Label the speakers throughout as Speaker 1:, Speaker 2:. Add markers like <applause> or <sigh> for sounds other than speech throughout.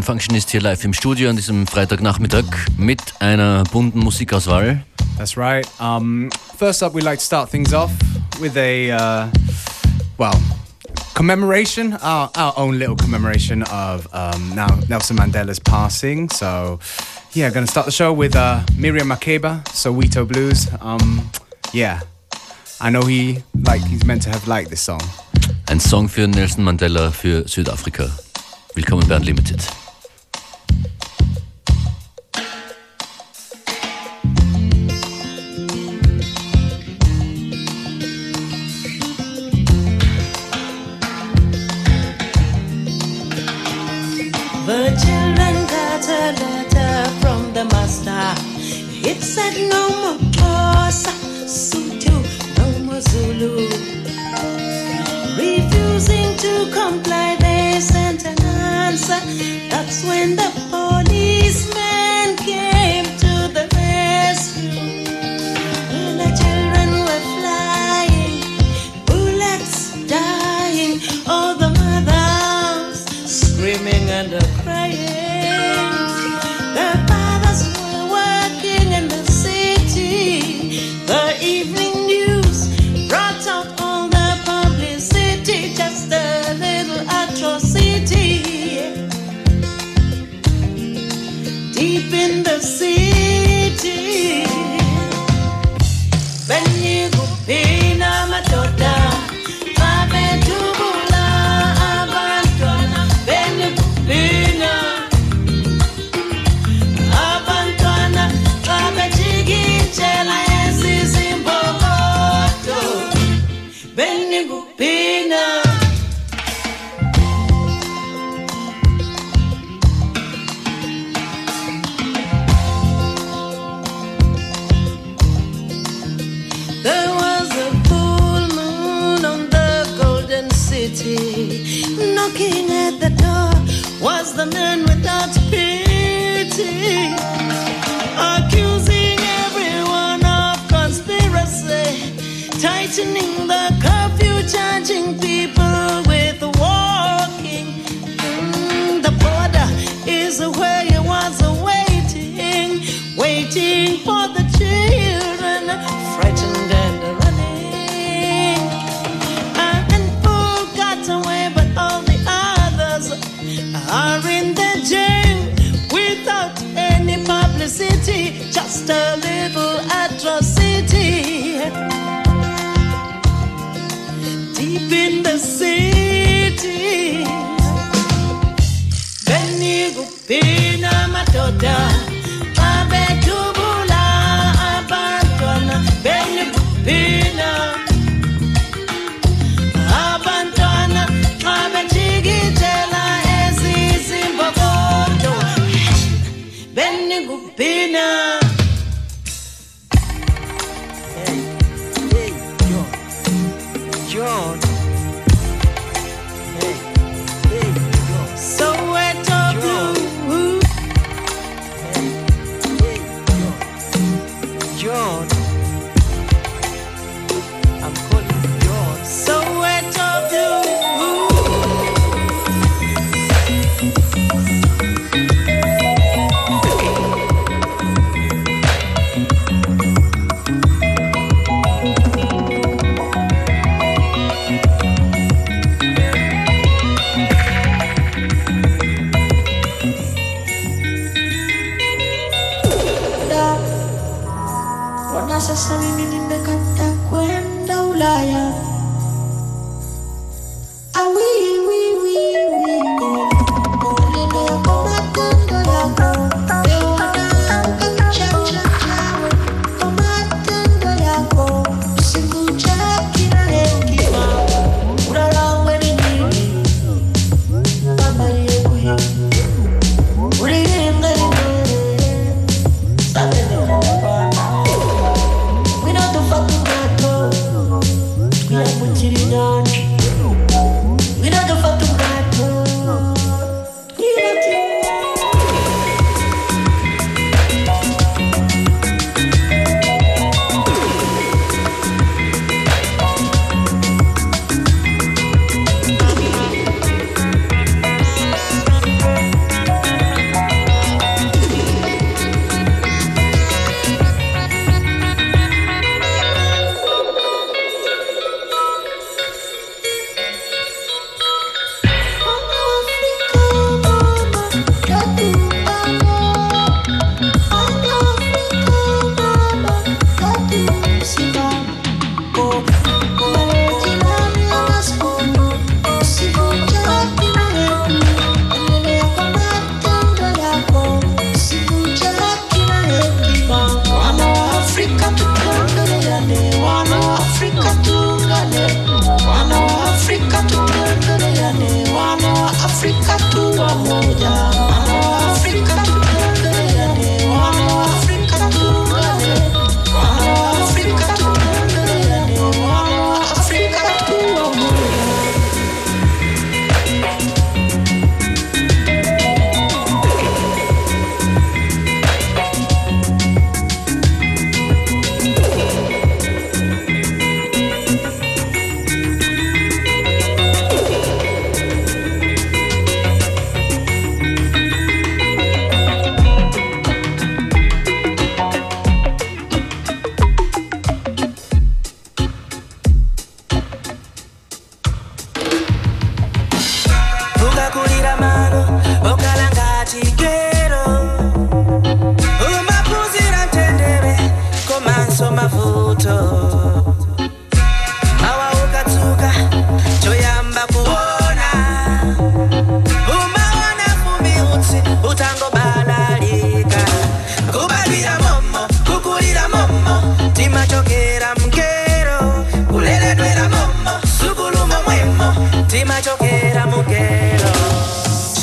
Speaker 1: One Function ist hier live im Studio an diesem Freitagnachmittag mit einer bunten Musikauswahl.
Speaker 2: That's right. Um, first up, we like to start things off with a, uh, well, commemoration, our, our, own little commemoration of um, now Nelson Mandela's passing. So, yeah, going to start the show with uh, Miriam Makeba, Soweto Blues. Um, yeah, I know he like he's meant to have liked this song.
Speaker 1: Ein Song für Nelson Mandela für Südafrika. Willkommen bei Unlimited.
Speaker 3: said no more Xhosa, Sotho, no more Zulu. Refusing to comply, they sent an answer. That's when the
Speaker 4: your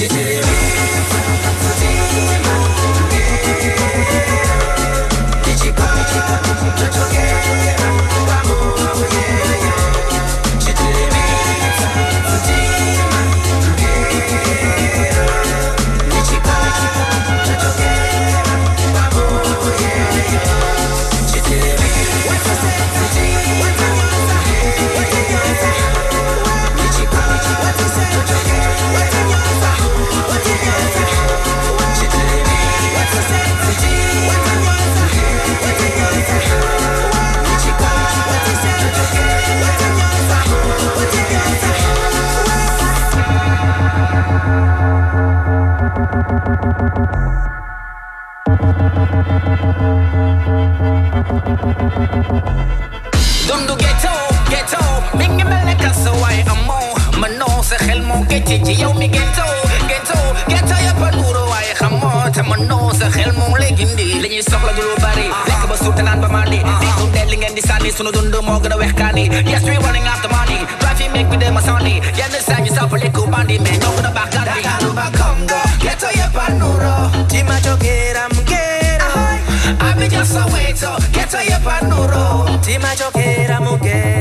Speaker 4: Shake it,
Speaker 5: Donde ghetto, ghetto, venga me la casa guay amo, mano se helmo que chichi yo mi ghetto, ghetto, ghetto ya panuro ay jamón, te mano se helmo le gindi, le ni sopla dulu bari, le que basu tanan ba mali, le tum deling and disani sunu dundu mo gra weh kali, yes we running after money, drive you make me the masani, yeah the
Speaker 4: same you sopla le kubandi, man, no gonna back
Speaker 5: up, Soweto Ghetto ya pa nuro
Speaker 4: timachokera mukero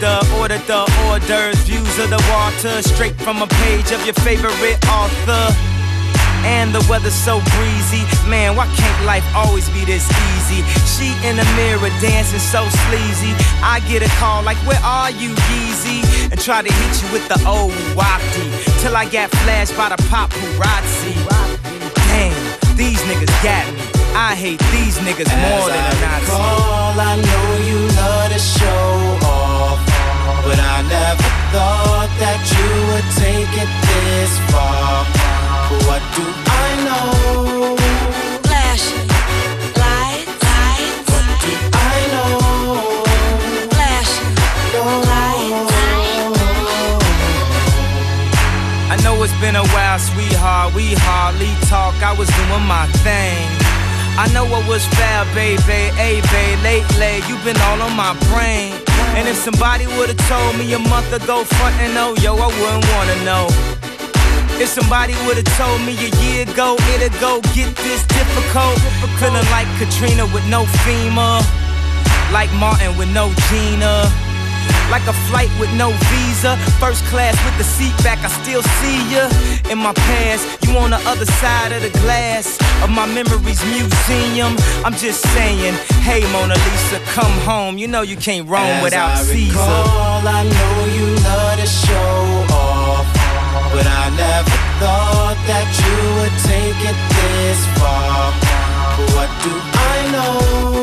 Speaker 6: to order the orders, views of the water, straight from a page of your favorite author. And the weather's so breezy. Man, why can't life always be this easy? She in the mirror dancing so sleazy. I get a call like, Where are you, Yeezy? And try to hit you with the old wafty. Till I got flashed by the paparazzi. Damn, these niggas got me. I hate these niggas more than a Nazi.
Speaker 7: Recall, I know you love to show I never thought that you would take it this far. What do I know?
Speaker 3: Flashing light, light,
Speaker 7: What do I know?
Speaker 3: flashing light,
Speaker 6: I know it's been a while, sweetheart. We hardly talk. I was doing my thing. I know what was fair, baby. Hey, babe, lately you've been all on my brain. And if somebody would've told me a month ago, front and oh, yo, I wouldn't wanna know. If somebody would've told me a year ago, it'd go get this difficult. Feeling like Katrina with no FEMA. Like Martin with no Gina. Like a flight with no visa. First class with the seat back, I still see ya. In my past, you on the other side of the glass of my memories museum. I'm just saying, hey Mona Lisa, come home. You know you can't roam
Speaker 7: As
Speaker 6: without
Speaker 7: I
Speaker 6: Caesar.
Speaker 7: recall, I know you love to show off, but I never thought that you would take it this far. But what do I know?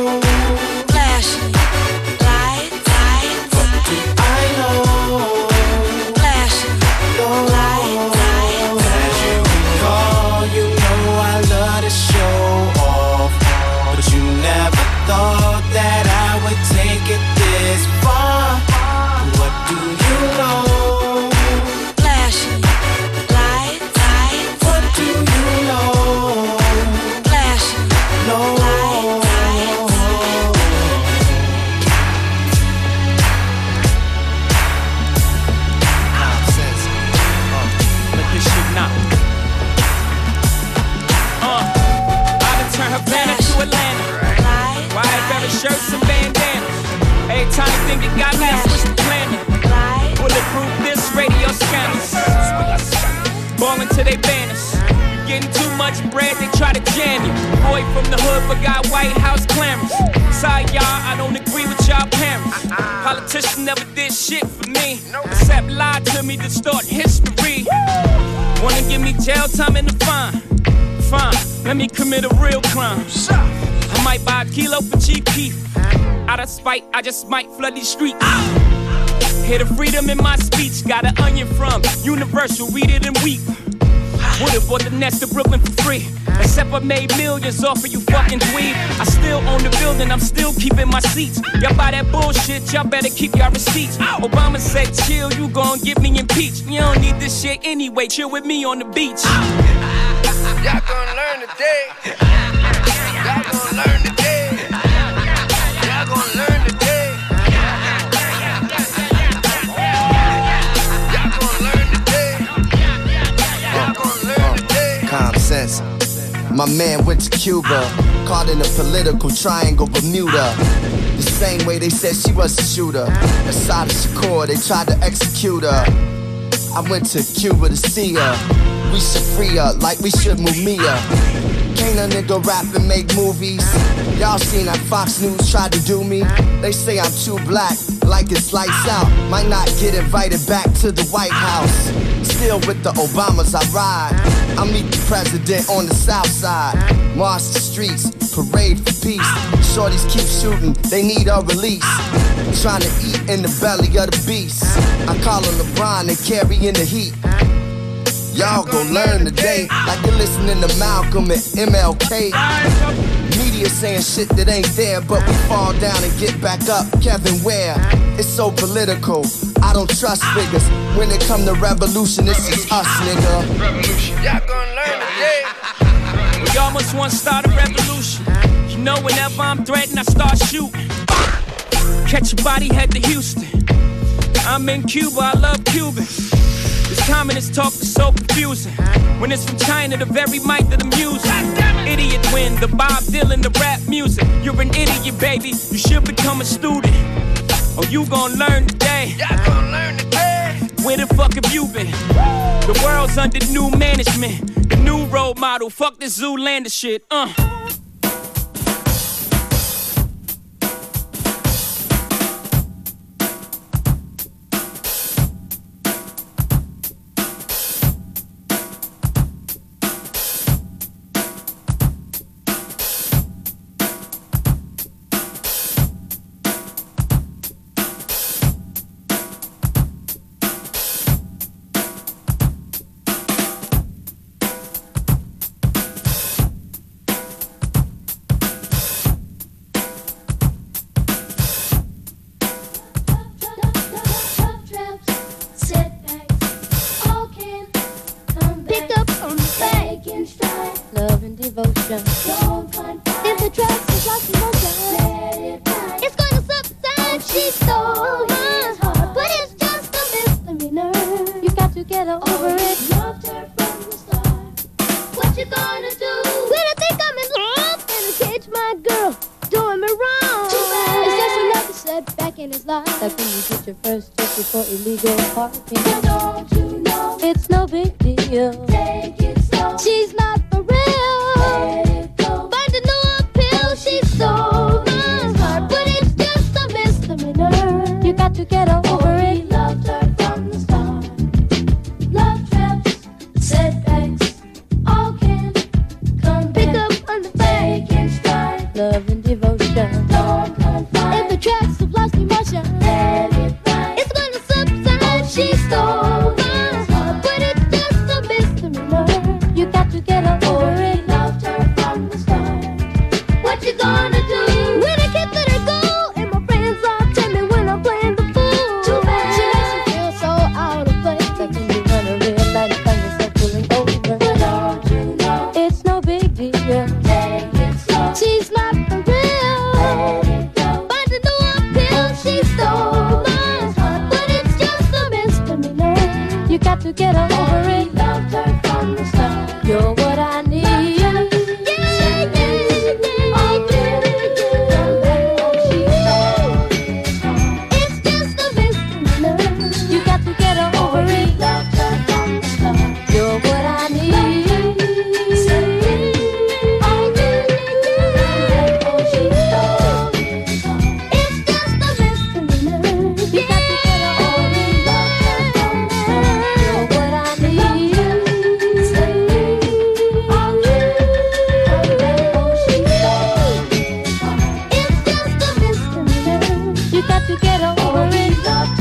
Speaker 7: To
Speaker 6: they banners. Getting too much bread, they try to jam you. Boy from the hood, but got White House clamors. Sorry, y'all, I don't agree with y'all parents. Politicians never did shit for me. Except lie to me, distort history. Wanna give me jail time and a fine? Fine, let me commit a real crime. I might buy a kilo for cheap beef. Out of spite, I just might flood these streets. Hear the freedom in my speech. Got an onion from Universal, read it and weep. Would've bought the Nets to Brooklyn for free. Except I made millions off of you fucking dweeb. I still own the building, I'm still keeping my seats. Y'all buy that bullshit, y'all better keep y'all receipts. Obama said, chill, you gon' get me impeached. You don't need this shit anyway, chill with me on the beach. <laughs>
Speaker 8: Y'all gonna learn today.
Speaker 9: My man went to Cuba, caught in a political triangle Bermuda. The same way they said she was a shooter. Assata Shakur, they tried to execute her. I went to Cuba to see her. We should free her like we should Mumia. Can't a nigga rap and make movies? Y'all seen that Fox News tried to do me? They say I'm too black, like it's lights out. Might not get invited back to the White House. Still with the Obamas, I ride. I meet the president on the south side. March the streets, parade for peace. Shorties keep shooting, they need a release. Trying to eat in the belly of the beast. I call him LeBron and carrying the heat. Y'all gon' learn today, like you're listening to Malcolm and MLK. Media saying shit that ain't there, but we fall down and get back up. Kevin Ware, it's so political. I don't trust figures. When it come to revolution, it's just us, nigga.
Speaker 8: Revolution. Y'all gonna learn today.
Speaker 6: We almost want to start a revolution. You know, whenever I'm threatened, I start shooting. Catch your body, head to Houston. I'm in Cuba, I love Cubans. This communist talk is so confusing. When it's from China, the very mic that I'm using. Idiot win, the Bob Dylan, the rap music. You're an idiot, baby. You should become a student. Oh, you gon' learn today.
Speaker 8: Y'all gon' learn today.
Speaker 6: Where the fuck have you been? The world's under new management. The new role model. Fuck this Zoolander shit. Uh.
Speaker 10: parking is locked. Like when you get your first ticket for illegal parking. But don't you know it's no big deal. Take it slow. She Or in
Speaker 7: love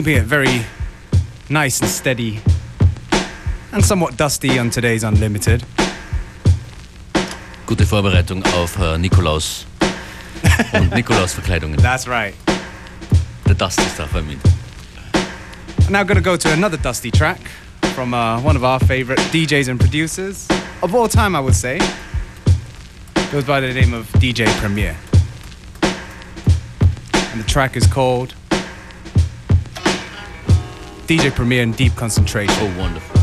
Speaker 2: keeping it very nice and steady and somewhat dusty on today's Unlimited.
Speaker 1: Gute Vorbereitung auf äh, Nikolaus <laughs> und Nikolaus-Verkleidungen.
Speaker 2: That's right.
Speaker 1: The dusty stuff, I mean.
Speaker 2: Now gonna go to another dusty track from uh, one of our favorite DJs and producers of all time, I would say. Goes by the name of DJ Premier. And the track is called DJ Premier in Deep Concentration.
Speaker 1: Oh, wonderful.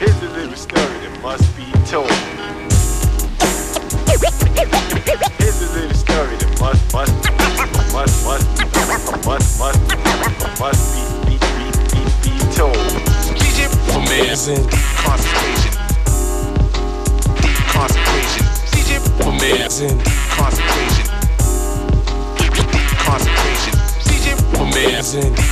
Speaker 11: Here's a little story that must be told. Here's a little story that must, must, must, must, must, must, must be, be, be, be, be told. DJ Premier's Premier's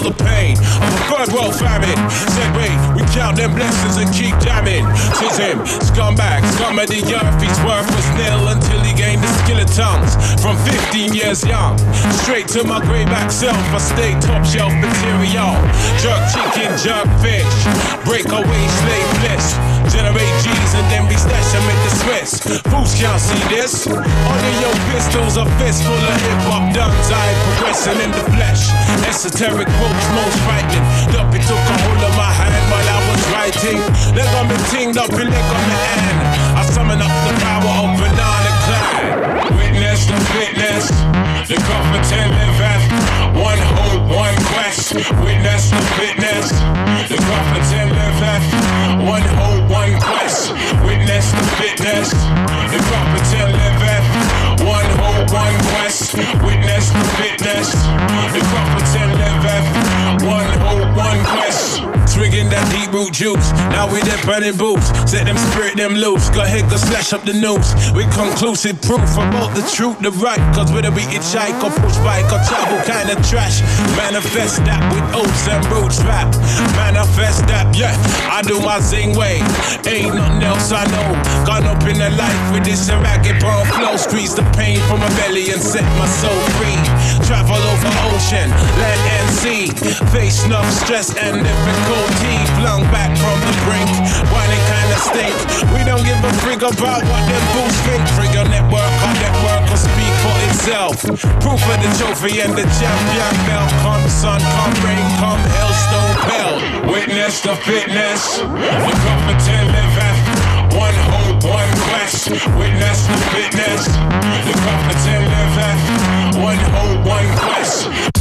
Speaker 12: feel the pain of a third world famine. Said, wait, we count them blessings and keep jamming. Says him, scumbag, scum of the earth. His worth was nil until he gained the skill of tongues. From 15 years young, straight to my grey back self, I stay top shelf material. Jerk chicken, jerk fish. Breakaway slave list. Generate G's and then we stash them in the Swiss. Fools can't see this. Under your pistols, a fistful of hip hop duns. I ain't progressing in the flesh. Esoteric quotes, most frightening. Duppy took a hold of my hand while I was writing. Leg on me ting, Duppy leg on me hand. I summon up the power of banana clan. Witness the fitness. The comfort and liveth. One hope, one quest. Witness the fitness. The comfort and liveth. One hope, one quest. Witness the fitness. The comfort and liveth. One hope, one quest. Witness the fitness. The comfort and liveth. One hope, one quest. Swigging that deep root juice. Now we there burning boots. Set them spirit them loose. Go ahead, go slash up the news. With conclusive proof about the truth, the right. Cause whether we hitchhike or push bike or travel kind of trash. Manifest that with oats and roots rap. Manifest that, yeah. I do my zing way. Ain't nothing else I know. Gone up in the life with this ragged bone flow. Squeeze the pain from my belly and set my soul free. Travel over ocean, land and sea. Face enough stress and difficulty. Flung back from the brink. Whining kinda stink. We don't give a frig about what them fools think. Trigger network, our network will speak for itself. Proof of the trophy and the champion belt. Come sun, come rain, come hailstone belt. Witness the fitness. The competent liveth. One hope, one quest. Witness the fitness. The competent liveth. One hope, one quest.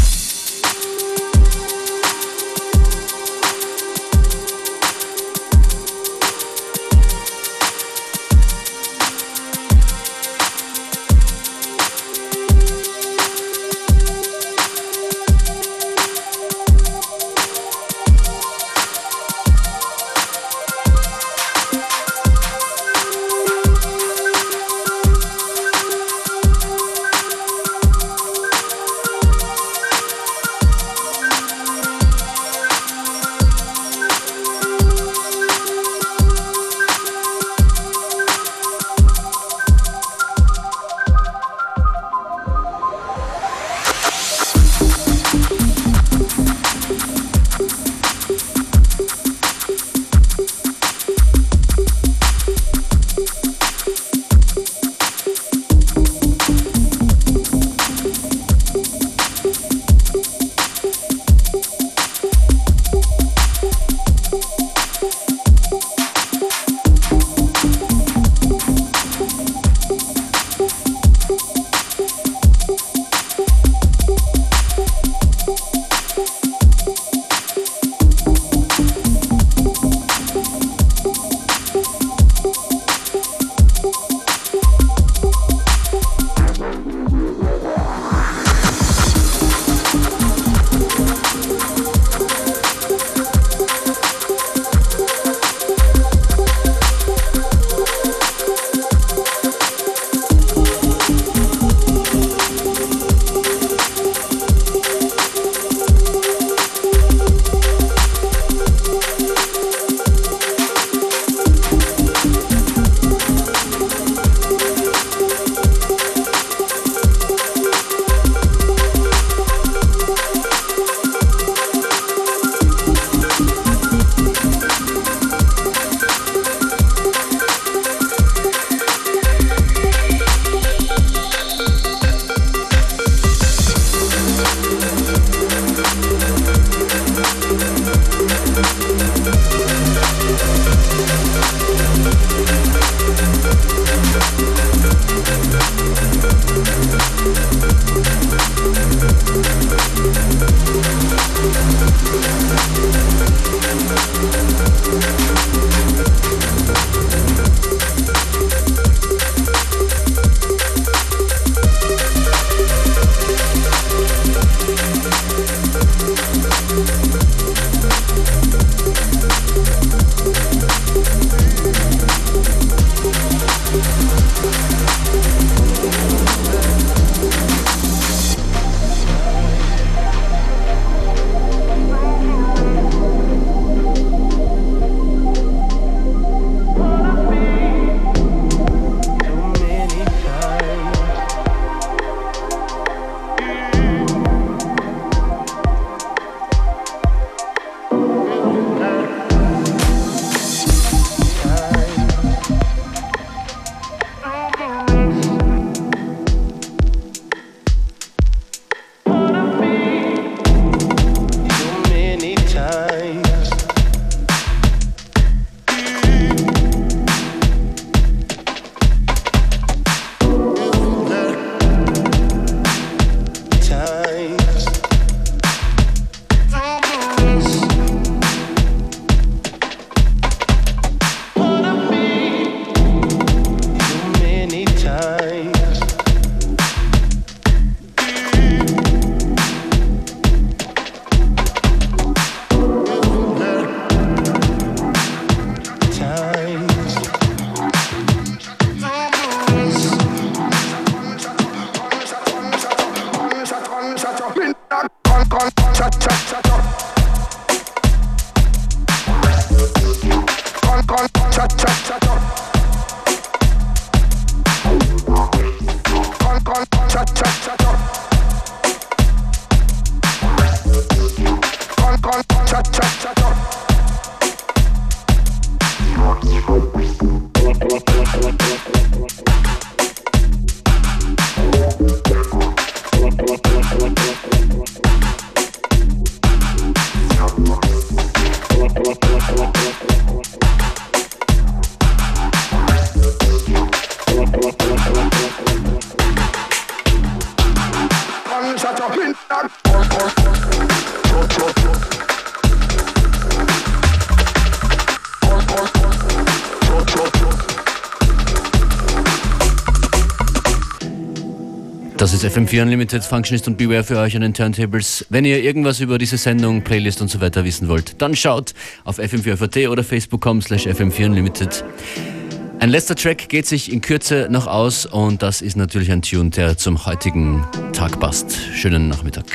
Speaker 1: Das ist FM4 Unlimited Functionist und Beware für euch an den Turntables. Wenn ihr irgendwas über diese Sendung, Playlist und so weiter wissen wollt, dann schaut auf FM4FAT oder facebook.com slash FM4 Unlimited. Ein letzter Track geht sich in Kürze noch aus und das ist natürlich ein Tune, der zum heutigen Tag passt. Schönen Nachmittag.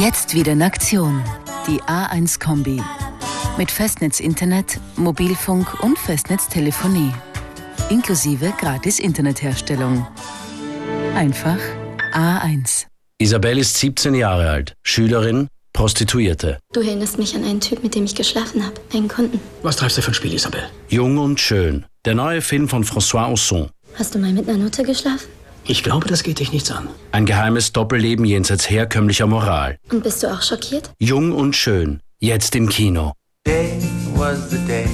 Speaker 13: Jetzt wieder in Aktion. Die A1-Kombi. Mit Festnetz-Internet, Mobilfunk und Festnetztelefonie. Inklusive gratis Internetherstellung. Einfach A1.
Speaker 14: Isabel ist 17 Jahre alt, Schülerin, Prostituierte.
Speaker 15: Du erinnerst mich an einen Typ, mit dem ich geschlafen habe. Einen Kunden.
Speaker 14: Was treibst du für ein Spiel, Isabel? Jung und schön. Der neue Film von François Ozon.
Speaker 15: Hast du mal mit einer Nutte geschlafen?
Speaker 14: Ich glaube, das geht dich nichts an. Ein geheimes Doppelleben jenseits herkömmlicher Moral.
Speaker 15: Und bist du auch schockiert?
Speaker 14: Jung und schön. Jetzt im Kino.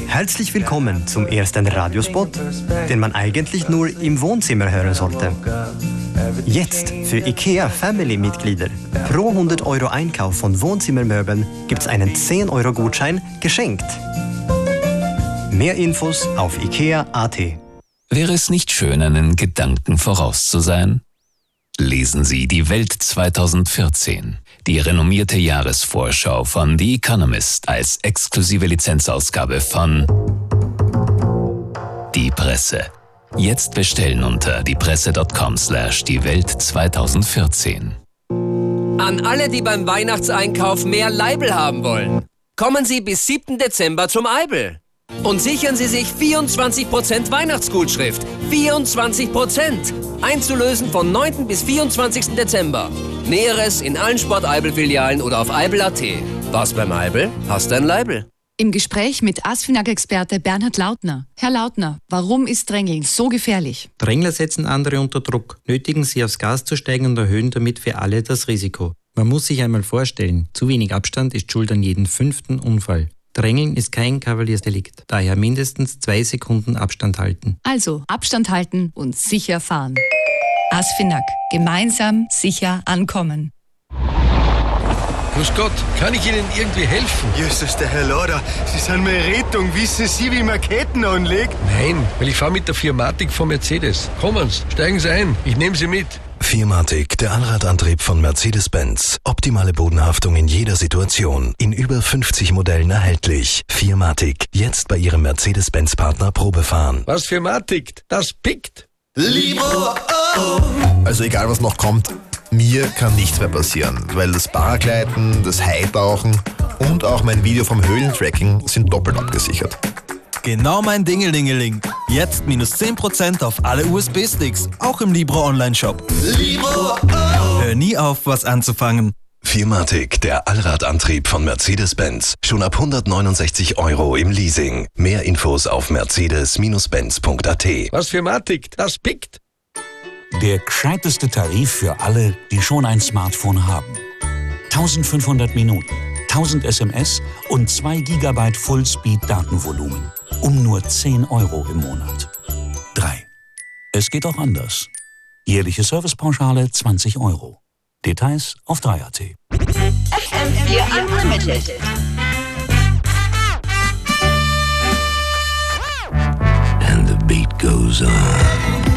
Speaker 16: Herzlich willkommen zum ersten Radiospot, den man eigentlich nur im Wohnzimmer hören sollte. Jetzt für IKEA Family-Mitglieder. Pro 100 Euro Einkauf von Wohnzimmermöbeln gibt's einen 10 Euro Gutschein geschenkt. Mehr Infos auf IKEA.at.
Speaker 17: Wäre es nicht schön, einen Gedanken voraus zu sein? Lesen Sie die Welt 2014, die renommierte Jahresvorschau von The Economist als exklusive Lizenzausgabe von Die Presse. Jetzt bestellen unter diepresse.com slash die Welt 2014.
Speaker 18: An alle, die beim Weihnachtseinkauf mehr Leibel haben wollen. Kommen Sie bis 7. Dezember zum Eibel. Und sichern Sie sich 24% Weihnachtsgutschrift. 24%! Einzulösen von 9. bis 24. Dezember. Näheres in allen Sport-Eibel-Filialen oder auf eibel.at. Was beim Eibel? Hast ein Leibel.
Speaker 19: Im Gespräch mit ASFINAG-Experte Bernhard Lautner. Herr Lautner, warum ist Drängeln so gefährlich?
Speaker 20: Drängler setzen andere unter Druck, nötigen sie aufs Gas zu steigen und erhöhen damit für alle das Risiko. Man muss sich einmal vorstellen, zu wenig Abstand ist schuld an jedem fünften Unfall. Drängeln ist kein Kavaliersdelikt, daher mindestens zwei Sekunden Abstand halten.
Speaker 19: Also Abstand halten und sicher fahren. ASFINAG. Gemeinsam sicher ankommen.
Speaker 21: Grüß Gott, kann ich Ihnen irgendwie helfen?
Speaker 22: Justus, der Herr Lauder, Sie sind meine Rettung. Wissen Sie, wie man Ketten anlegt?
Speaker 21: Nein, weil ich fahre mit der Firmatik von Mercedes. Kommen Sie, steigen Sie ein, ich nehme Sie mit.
Speaker 23: Firmatic, der Allradantrieb von Mercedes-Benz. Optimale Bodenhaftung in jeder Situation. In über 50 Modellen erhältlich. Firmatic, jetzt bei Ihrem Mercedes-Benz-Partner Probefahren.
Speaker 21: Was Firmatik, das pickt.
Speaker 24: Also egal was noch kommt, mir kann nichts mehr passieren, weil das Paragleiten, das Haitauchen und auch mein Video vom Höhlentracking sind doppelt abgesichert.
Speaker 25: Genau mein Dingelingeling. Jetzt minus 10% auf alle USB-Sticks, auch im Libro Online-Shop. Hör nie auf, was anzufangen.
Speaker 23: Firmatic, der Allradantrieb von Mercedes-Benz. Schon ab 169 Euro im Leasing. Mehr Infos auf mercedes-benz.at.
Speaker 21: Was Firmatik, das pickt.
Speaker 26: Der gescheiteste Tarif für alle, die schon ein Smartphone haben. 1500 Minuten, 1000 SMS und 2 GB Fullspeed-Datenvolumen. Um nur 10 Euro im Monat. 3. Es geht auch anders. Jährliche Servicepauschale 20 Euro. Details auf 3.at.
Speaker 27: FM4 Unlimited.
Speaker 17: And the beat goes on.